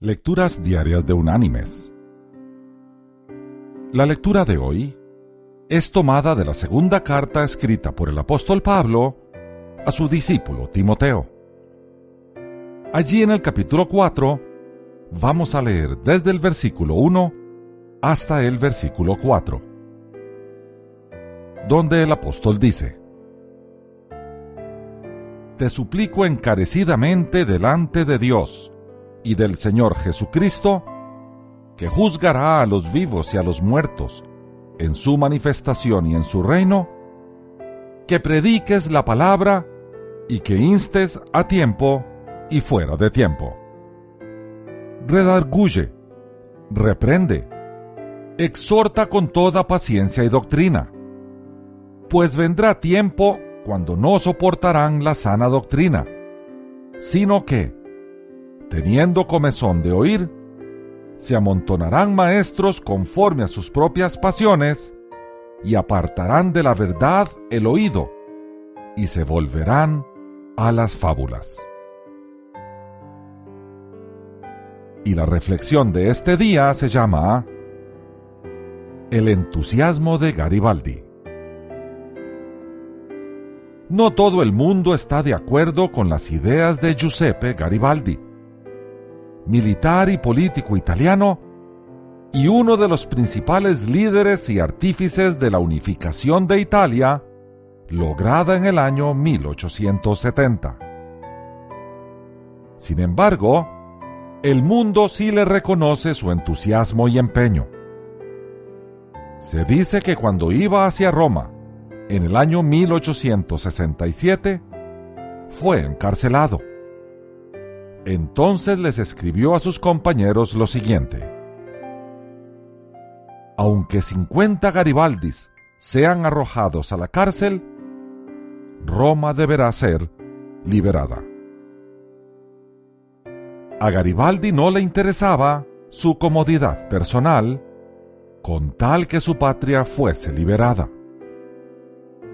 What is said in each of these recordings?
Lecturas Diarias de Unánimes. La lectura de hoy es tomada de la segunda carta escrita por el apóstol Pablo a su discípulo Timoteo. Allí en el capítulo 4 vamos a leer desde el versículo 1 hasta el versículo 4, donde el apóstol dice, Te suplico encarecidamente delante de Dios, y del Señor Jesucristo, que juzgará a los vivos y a los muertos en su manifestación y en su reino, que prediques la palabra y que instes a tiempo y fuera de tiempo. Redarguye, reprende, exhorta con toda paciencia y doctrina, pues vendrá tiempo cuando no soportarán la sana doctrina, sino que, teniendo comezón de oír, se amontonarán maestros conforme a sus propias pasiones, y apartarán de la verdad el oído, y se volverán a las fábulas. Y la reflexión de este día se llama El entusiasmo de Garibaldi. No todo el mundo está de acuerdo con las ideas de Giuseppe Garibaldi militar y político italiano, y uno de los principales líderes y artífices de la unificación de Italia, lograda en el año 1870. Sin embargo, el mundo sí le reconoce su entusiasmo y empeño. Se dice que cuando iba hacia Roma, en el año 1867, fue encarcelado. Entonces les escribió a sus compañeros lo siguiente. Aunque 50 Garibaldis sean arrojados a la cárcel, Roma deberá ser liberada. A Garibaldi no le interesaba su comodidad personal con tal que su patria fuese liberada.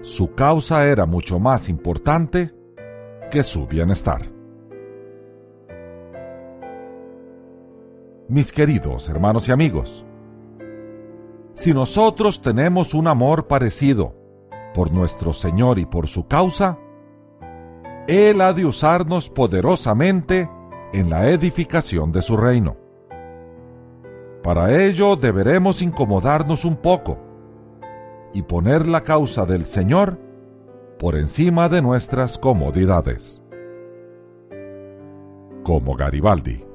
Su causa era mucho más importante que su bienestar. Mis queridos hermanos y amigos. Si nosotros tenemos un amor parecido por nuestro Señor y por su causa, Él ha de usarnos poderosamente en la edificación de su reino. Para ello deberemos incomodarnos un poco y poner la causa del Señor por encima de nuestras comodidades. Como Garibaldi.